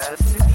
Yes,